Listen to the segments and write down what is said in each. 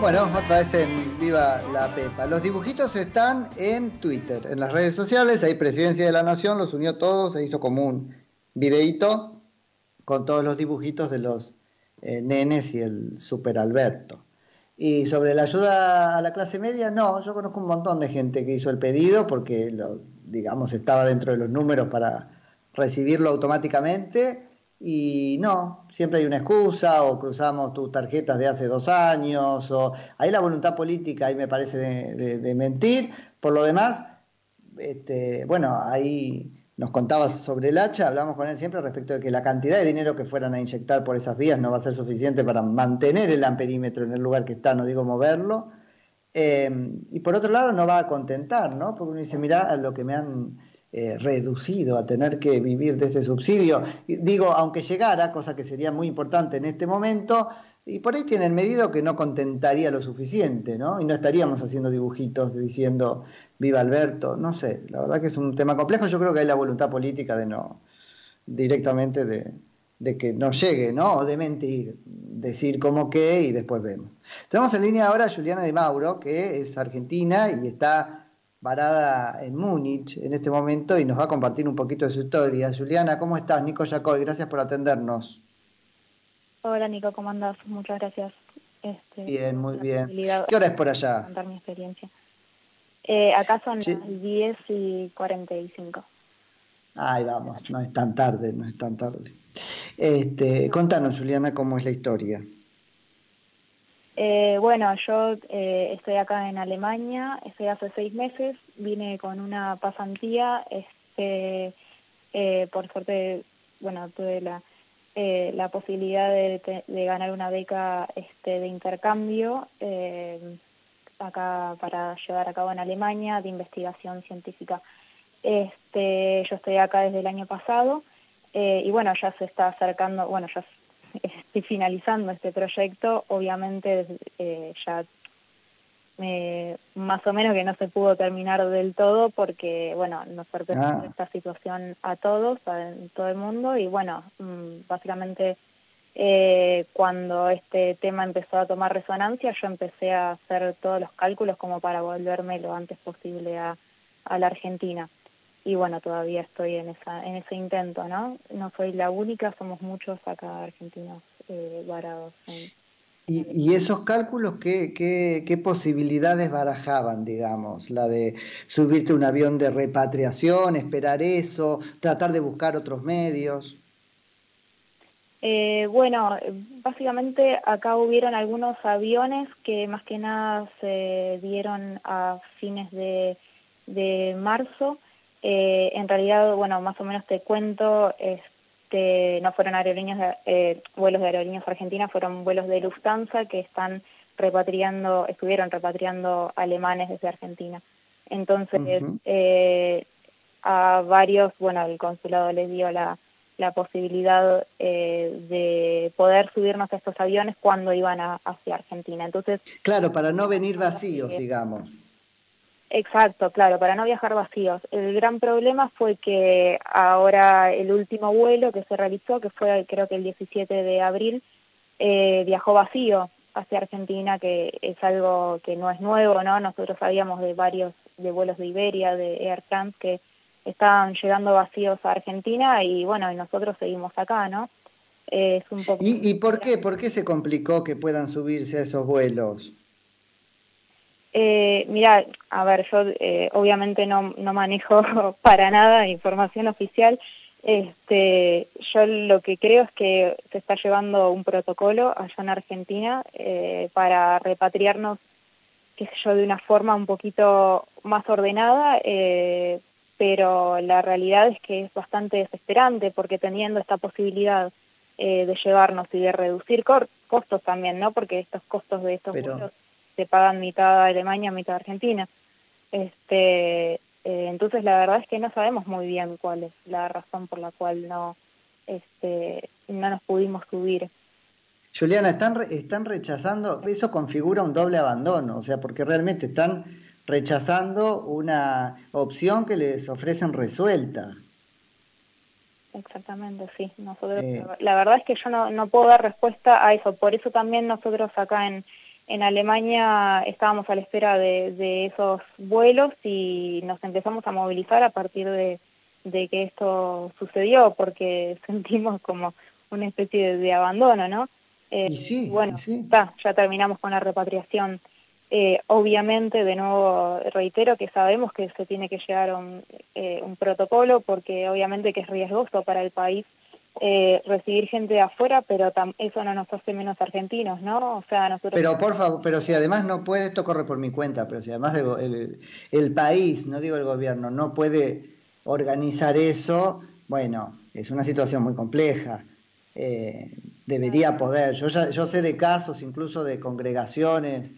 Bueno, otra vez en Viva la Pepa. Los dibujitos están en Twitter, en las redes sociales. Ahí Presidencia de la Nación los unió todos, se hizo como un videíto con todos los dibujitos de los eh, nenes y el Super Alberto. Y sobre la ayuda a la clase media, no, yo conozco un montón de gente que hizo el pedido porque, lo, digamos, estaba dentro de los números para recibirlo automáticamente y no, siempre hay una excusa o cruzamos tus tarjetas de hace dos años o hay la voluntad política ahí me parece de, mentir. Por lo demás, este, bueno, ahí nos contabas sobre el hacha, hablamos con él siempre respecto de que la cantidad de dinero que fueran a inyectar por esas vías no va a ser suficiente para mantener el amperímetro en el lugar que está, no digo moverlo. Eh, y por otro lado no va a contentar, ¿no? Porque uno dice, mira, lo que me han eh, reducido a tener que vivir de este subsidio. Digo, aunque llegara, cosa que sería muy importante en este momento, y por ahí tienen medido que no contentaría lo suficiente, ¿no? Y no estaríamos haciendo dibujitos diciendo viva Alberto, no sé, la verdad que es un tema complejo, yo creo que hay la voluntad política de no, directamente de, que no llegue, ¿no? O de mentir, decir como que y después vemos. Tenemos en línea ahora a Juliana de Mauro, que es argentina y está varada en Múnich en este momento y nos va a compartir un poquito de su historia. Juliana, ¿cómo estás? Nico Jacoy, gracias por atendernos. Hola Nico, ¿cómo andás? Muchas gracias. Este, bien, muy bien. ¿Qué hora es por allá? Contar mi experiencia. Eh, acá son las 10 y 45. Ahí vamos, no es tan tarde, no es tan tarde. Este, Contanos, Juliana, cómo es la historia. Eh, bueno, yo eh, estoy acá en Alemania, estoy hace seis meses, vine con una pasantía, este, eh, por suerte, bueno, tuve la, la posibilidad de, ganar una beca este, de intercambio acá para llevar a cabo en Alemania de investigación científica. Este, yo estoy acá desde el año pasado y bueno, ya se está acercando, bueno, ya estoy finalizando este proyecto, obviamente eh, ya más o menos que no se pudo terminar del todo porque, bueno, nos pertenece ah. esta situación a todos, a, todo el mundo, y bueno, mm, básicamente eh, cuando este tema empezó a tomar resonancia, yo empecé a hacer todos los cálculos como para volverme lo antes posible a la Argentina y bueno, todavía estoy en, esa, en ese intento, ¿no? No soy la única, somos muchos acá argentinos eh, varados. ¿Y, ¿Y, esos cálculos ¿qué, qué, qué, posibilidades barajaban, digamos? La de subirte un avión de repatriación, esperar eso, tratar de buscar otros medios. Eh, bueno, básicamente acá hubieron algunos aviones que más que nada se dieron a fines de, de marzo eh, en realidad, bueno, más o menos te cuento, este, no fueron aerolíneas, eh, vuelos de aerolíneas argentinas, fueron vuelos de Lufthansa que están repatriando, estuvieron repatriando alemanes desde Argentina. Entonces, eh, a varios, bueno, el consulado les dio la, la posibilidad de poder subirnos a estos aviones cuando iban hacia Argentina. Entonces, claro, para no venir vacíos, digamos. Exacto, claro, para no viajar vacíos. El gran problema fue que ahora el último vuelo que se realizó, que fue creo que el 17 de abril, eh, viajó vacío hacia Argentina, que es algo que no es nuevo, ¿no? Nosotros sabíamos de varios de vuelos de Iberia, de Air France, que estaban llegando vacíos a Argentina y bueno, y nosotros seguimos acá, ¿no? es un poco... ¿Y, ¿Y por qué? ¿Por qué se complicó que puedan subirse a esos vuelos? Eh, mira, a ver, yo eh, obviamente no, no manejo para nada información oficial. Este, yo lo que creo es que se está llevando un protocolo allá en Argentina eh, para repatriarnos, qué sé yo, de una forma un poquito más ordenada, eh, pero la realidad es que es bastante desesperante porque teniendo esta posibilidad eh, de llevarnos y de reducir costos también, ¿no? Porque estos costos de estos se pagan mitad Alemania, mitad Argentina. Este, eh, entonces la verdad es que no sabemos muy bien cuál es la razón por la cual no, este, no nos pudimos subir. Juliana, están, están rechazando, eso configura un doble abandono, o sea, porque realmente están rechazando una opción que les ofrecen resuelta. Exactamente, sí. Nosotros, eh. la verdad es que yo no, no puedo dar respuesta a eso, por eso también nosotros acá en, en Alemania estábamos a la espera de, esos vuelos y nos empezamos a movilizar a partir de, que esto sucedió, porque sentimos como una especie de, abandono, ¿no? Eh, y sí, bueno, sí. ya terminamos con la repatriación. Eh, obviamente, de nuevo, reitero que sabemos que se tiene que llegar a un, eh, un protocolo porque obviamente que es riesgoso para el país eh, recibir gente de afuera, pero eso no nos hace menos argentinos, ¿no? O sea, nosotros... Pero por favor, pero si además no puede, esto corre por mi cuenta, pero si además el, el país, no digo el gobierno, no puede organizar eso, bueno, es una situación muy compleja. Eh, debería poder. Yo, yo sé de casos incluso de congregaciones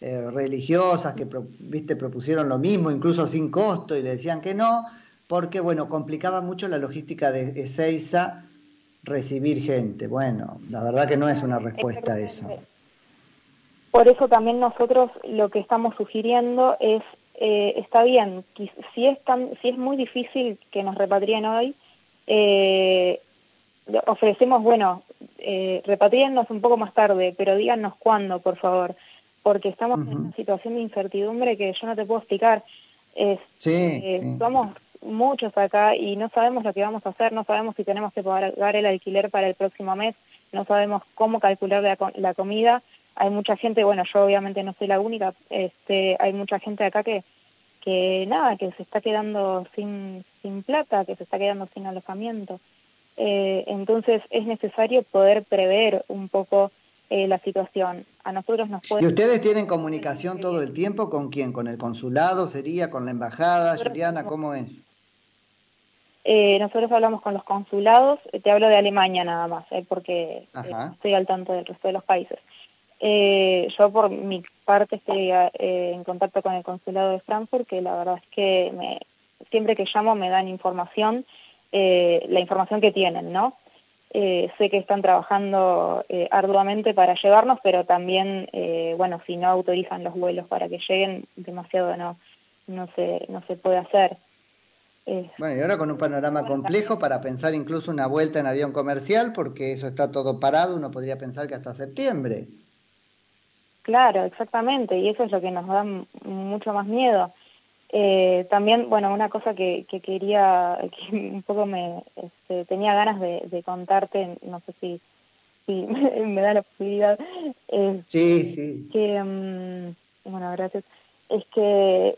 eh, religiosas que viste propusieron lo mismo, incluso sin costo, y le decían que no, porque bueno, complicaba mucho la logística de Ezeiza recibir gente. Bueno, la verdad que no es una respuesta a eso. Por eso también nosotros lo que estamos sugiriendo es, eh, está bien, si es, tan, si es muy difícil que nos repatrien hoy, eh, ofrecemos, bueno, eh, un poco más tarde, pero díganos cuándo, por favor, porque estamos en una situación de incertidumbre que yo no te puedo explicar. Es, eh, Somos muchos acá y no sabemos lo que vamos a hacer, no sabemos si tenemos que pagar el alquiler para el próximo mes, no sabemos cómo calcular la, comida. Hay mucha gente, bueno, yo obviamente no soy la única, este, hay mucha gente acá que, que nada, que se está quedando sin, sin plata, que se está quedando sin alojamiento. Eh, entonces es necesario poder prever un poco eh, la situación. A nosotros nos puede... ¿Y ustedes tienen comunicación todo el tiempo con quién? ¿Con el consulado? ¿Sería con la embajada? Juliana, ¿cómo es? Eh, nosotros hablamos con los consulados, eh, te hablo de Alemania nada más, eh, porque estoy al tanto del resto de los países. yo por mi parte estoy en contacto con el consulado de Frankfurt, que la verdad es que me, siempre que llamo me dan información, la información que tienen, ¿no? sé que están trabajando arduamente para llevarnos, pero también, bueno, si no autorizan los vuelos para que lleguen, demasiado no, no, se, no se puede hacer. Bueno, y ahora con un panorama complejo para pensar incluso una vuelta en avión comercial, porque eso está todo parado, uno podría pensar que hasta septiembre. Claro, exactamente, y eso es lo que nos da mucho más miedo. Eh, también, bueno, una cosa que, quería, que un poco me este, tenía ganas de, contarte, no sé si, si me da la posibilidad. sí, sí. Que, mm, bueno, gracias. Es que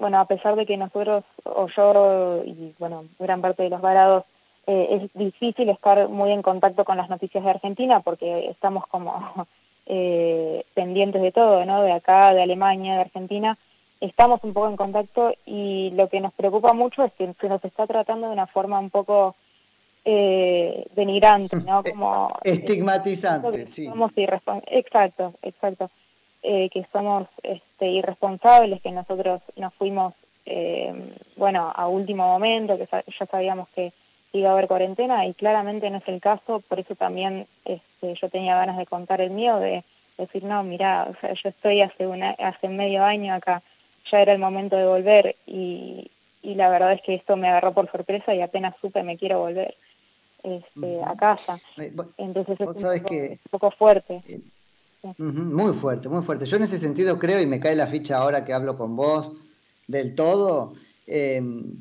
bueno, a pesar de que nosotros, o yo y bueno, gran parte de los varados, eh, es difícil estar muy en contacto con las noticias de Argentina porque estamos como eh, pendientes de todo, ¿no? De acá, de Alemania, de Argentina, estamos un poco en contacto y lo que nos preocupa mucho es que se nos está tratando de una forma un poco eh, denigrante, ¿no? Como estigmatizante, sí. exacto, exacto. Eh, que somos este, irresponsables, que nosotros nos fuimos, eh, bueno, a último momento, que ya sabíamos que iba a haber cuarentena y claramente no es el caso, por eso también este, yo tenía ganas de contar el mío, de decir, no, mira, o sea, yo estoy hace, una, hace medio año acá, ya era el momento de volver y, y la verdad es que esto me agarró por sorpresa y apenas supe me quiero volver este, a casa. Entonces es un poco, fuerte. Muy fuerte, muy fuerte. Yo en ese sentido creo, y me cae la ficha ahora que hablo con vos del todo, em,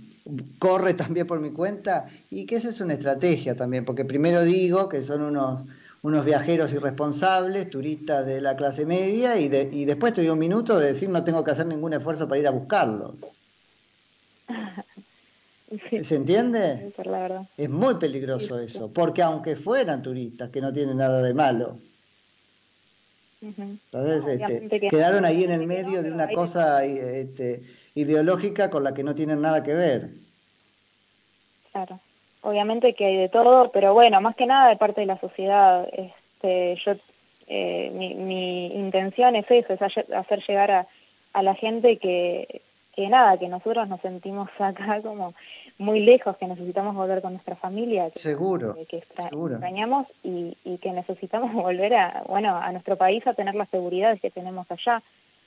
corre también por mi cuenta, y que eso es una estrategia también, porque primero digo que son unos, unos viajeros irresponsables, turistas de la clase media, y, y después te doy un minuto de decir no tengo que hacer ningún esfuerzo para ir a buscarlos. ¿Se entiende? Es muy peligroso eso, porque aunque fueran turistas, que no tienen nada de malo, entonces, este, quedaron ahí en el medio de una cosa este, ideológica con la que no tienen nada que ver. Claro, obviamente que hay de todo, pero bueno, más que nada de parte de la sociedad. Este, yo, eh, mi, intención es eso, es hacer llegar a, a la gente que, que nada, que nosotros nos sentimos acá como muy lejos, que necesitamos volver con nuestra familia, que, seguro, que, extrañamos y, que necesitamos volver a, bueno, a nuestro país a tener la seguridad que tenemos allá,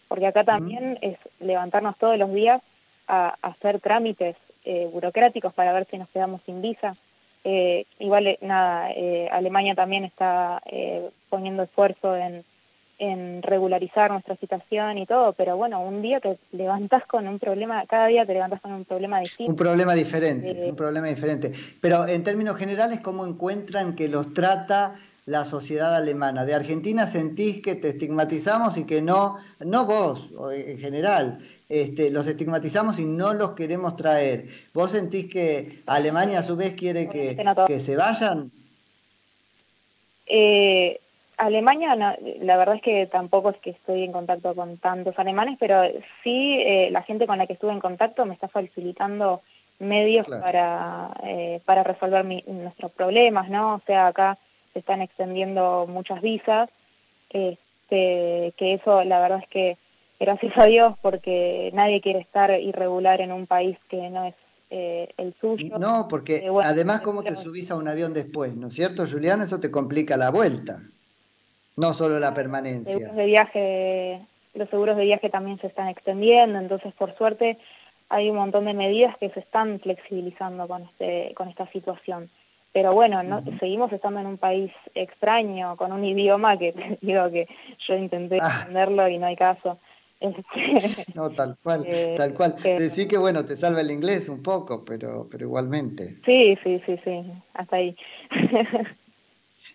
porque acá también es levantarnos todos los días a, hacer trámites eh, burocráticos para ver si nos quedamos sin visa. Eh, igual, eh, nada, Alemania también está poniendo esfuerzo en, en regularizar nuestra situación y todo, pero bueno, un día te levantás con un problema, cada día te levantás con un problema distinto. Un problema diferente, eh, un problema diferente. Pero en términos generales, ¿cómo encuentran que los trata la sociedad alemana? De Argentina sentís que te estigmatizamos y que no, no vos en general, este, los estigmatizamos y no los queremos traer. ¿Vos sentís que Alemania a su vez quiere que, que se vayan? Eh, Alemania, la verdad es que tampoco es que estoy en contacto con tantos alemanes, pero sí eh, la gente con la que estuve en contacto me está facilitando medios para, eh, para resolver nuestros problemas, ¿no? O sea, acá se están extendiendo muchas visas, este, que eso la verdad es que gracias a Dios porque nadie quiere estar irregular en un país que no es eh, el suyo. No, porque además cómo te subís a un avión después, ¿no es cierto, Julián? Eso te complica la vuelta, no solo la permanencia. Seguros de viaje, los seguros de viaje también se están extendiendo, entonces por suerte hay un montón de medidas que se están flexibilizando con, este, con esta situación. Pero bueno, no, seguimos estando en un país extraño, con un idioma que digo que yo intenté ah. entenderlo y no hay caso. Este, no, tal cual, eh, tal cual. Decir que bueno, te salva el inglés un poco, pero, pero igualmente. Sí, sí, sí, sí, hasta ahí.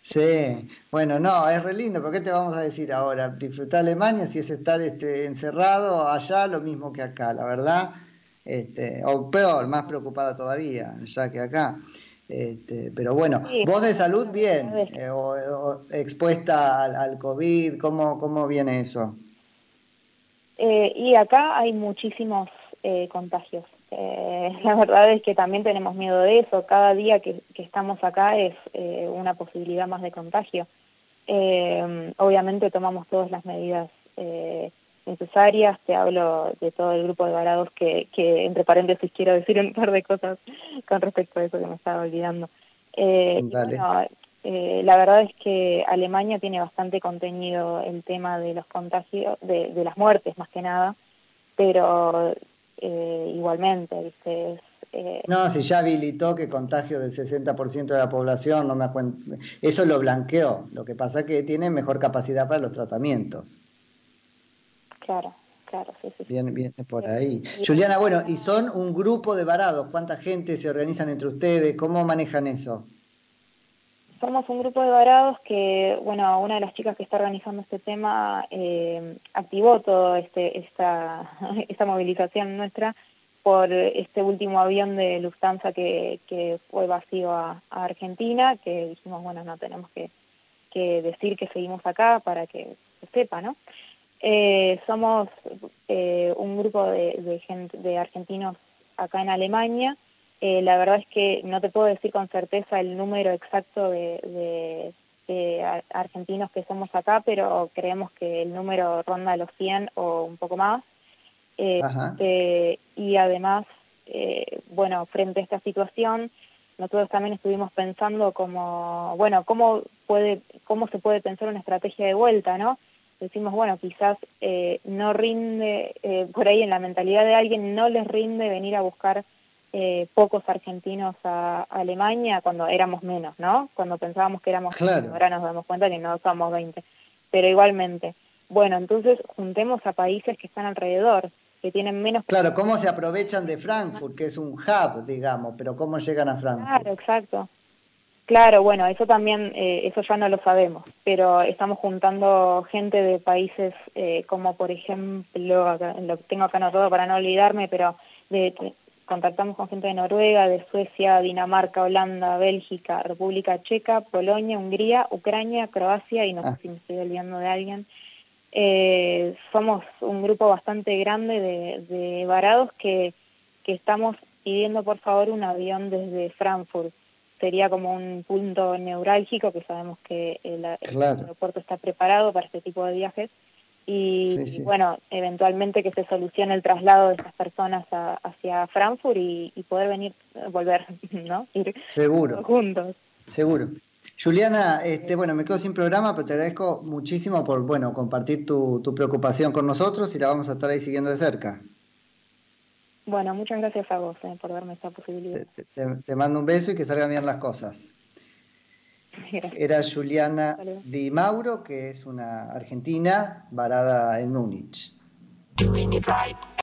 Sí, bueno, no, es re lindo, pero ¿qué te vamos a decir ahora? Disfrutar Alemania si es estar este, encerrado allá, lo mismo que acá, la verdad, este, o peor, más preocupada todavía, allá que acá. Este, pero bueno, vos de salud bien, eh, o, expuesta al, al, COVID, ¿cómo, ¿cómo viene eso? Eh, y acá hay muchísimos eh, contagios. Eh, la verdad es que también tenemos miedo de eso. Cada día que, estamos acá es una posibilidad más de contagio. obviamente tomamos todas las medidas necesarias. Te hablo de todo el grupo de varados que, que, entre paréntesis, quiero decir un par de cosas con respecto a eso que me estaba olvidando. Eh, la verdad es que Alemania tiene bastante contenido el tema de los contagios, de, las muertes más que nada, pero eh, igualmente, ¿viste? Eh, no, si ya habilitó que contagio del 60% de la población, no me eso lo blanqueó. Lo que pasa es que tiene mejor capacidad para los tratamientos. Claro, claro, sí, sí. Bien, bien por ahí. Juliana, bueno, y son un grupo de varados. ¿Cuánta gente se organizan entre ustedes? ¿Cómo manejan eso? Somos un grupo de varados que, bueno, una de las chicas que está organizando este tema eh, activó toda este, esta, movilización nuestra por este último avión de Lufthansa que, fue vacío a, Argentina, que dijimos, bueno, no tenemos que, decir que seguimos acá para que se sepa, ¿no? Eh, somos eh, un grupo de, gente, de argentinos acá en Alemania, eh, la verdad es que no te puedo decir con certeza el número exacto de, argentinos que somos acá, pero creemos que el número ronda los 100 o un poco más. Eh, y además, eh, bueno, frente a esta situación, nosotros también estuvimos pensando como, bueno, cómo, puede, cómo se puede pensar una estrategia de vuelta, ¿no? Decimos, bueno, quizás no rinde, por ahí en la mentalidad de alguien no les rinde venir a buscar eh, pocos argentinos a, Alemania cuando éramos menos, ¿no? Cuando pensábamos que éramos ahora nos damos cuenta que no somos 20. Pero igualmente, bueno, entonces juntemos a países que están alrededor, que tienen menos... Claro, ¿cómo se aprovechan de Frankfurt, que es un hub, digamos, pero cómo llegan a Frankfurt? Claro, exacto. Claro, bueno, eso también, eh, eso ya no lo sabemos, pero estamos juntando gente de países eh, como, por ejemplo, lo tengo acá anotado para no olvidarme, pero de contactamos con gente de Noruega, de Suecia, Dinamarca, Holanda, Bélgica, República Checa, Polonia, Hungría, Ucrania, Croacia y no sé ah. si me estoy olvidando de alguien. Eh, somos un grupo bastante grande de, varados que, estamos pidiendo por favor un avión desde Frankfurt. Sería como un punto neurálgico que sabemos que el aeropuerto está preparado para este tipo de viajes y, bueno, eventualmente que se solucione el traslado de esas personas hacia Frankfurt y, poder venir, volver, ¿no? Ir Seguro. juntos. Seguro. Juliana, este, bueno, me quedo sin programa, pero te agradezco muchísimo por, bueno, compartir tu, preocupación con nosotros y la vamos a estar ahí siguiendo de cerca. Bueno, muchas gracias a vos eh, por darme esta posibilidad. Te, te, mando un beso y que salgan bien las cosas. Era Juliana Di Mauro, que es una argentina varada en Múnich.